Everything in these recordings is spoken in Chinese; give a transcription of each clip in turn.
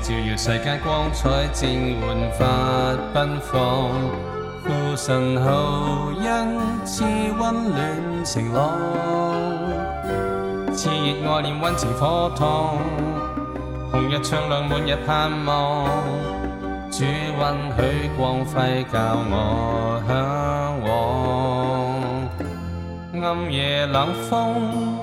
照耀世界光彩，正焕发奔放。父神后恩赐温暖晴朗，炽热爱念温情火烫，红日唱亮满日盼望。主允许光辉教我向往，暗夜冷风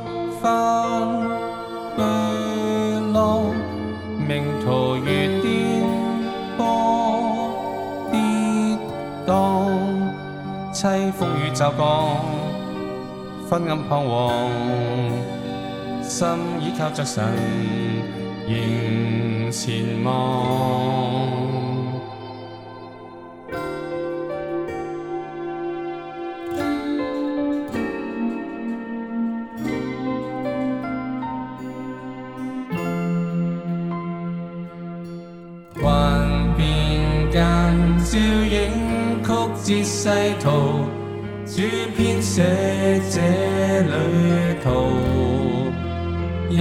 凄风雨骤降，昏暗彷徨，心倚靠着神，仍前望。影曲折世途，主编写这旅途，音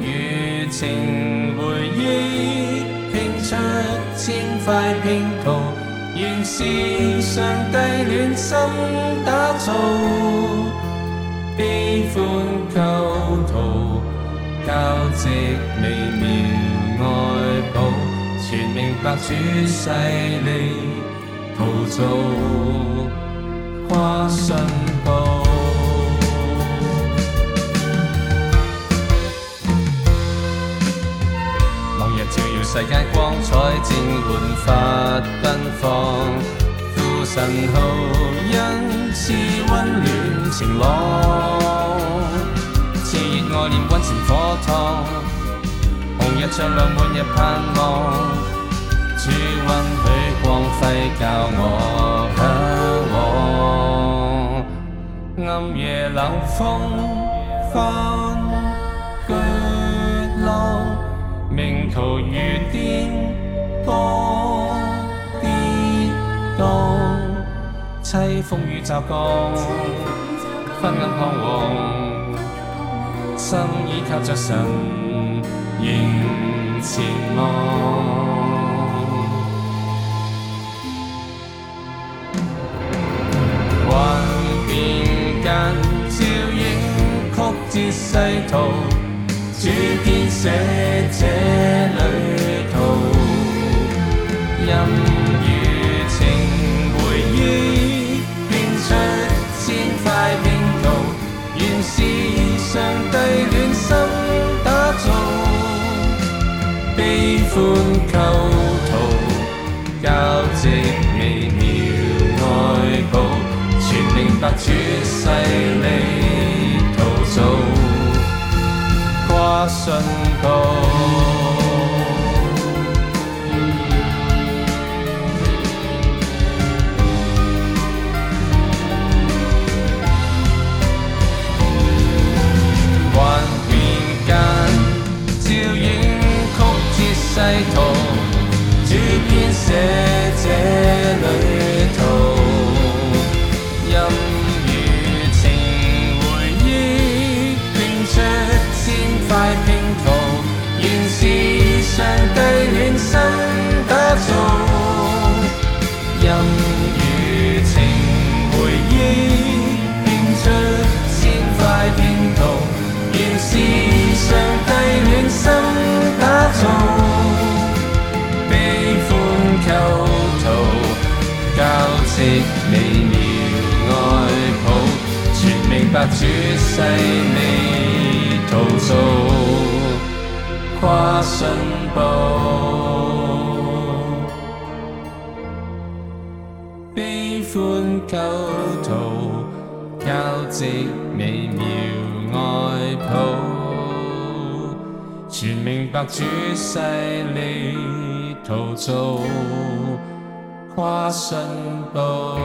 与情回忆拼出千块拼图，原是上帝暖心打造，悲欢构图，交织微妙爱抱。全明白主势力陶造跨信步，朗日照耀世界光彩，正焕发奔放。父神好恩赐温暖晴朗，炽热爱念温情火烫。红日照亮满日盼望，主允许光辉教我向往。暗夜冷风翻巨浪，命途如颠簸跌宕，凄风雨骤降，昏暗彷徨，心倚靠着神。迎前望，世途，主编写这旅途，音与情回忆拼出千块拼图，原是上帝暖心打造。悲欢构图，交织微妙爱抱，全明白主势力陶造，跨信步。微妙爱抱，全明白主势力陶造，跨信步。悲欢构图，交织微妙爱抱，全明白主世你陶造，花生豆。